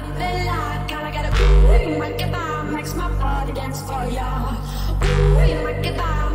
living life, feel like Gotta ooh, you might by Makes my body dance for ya. Ooh, you might by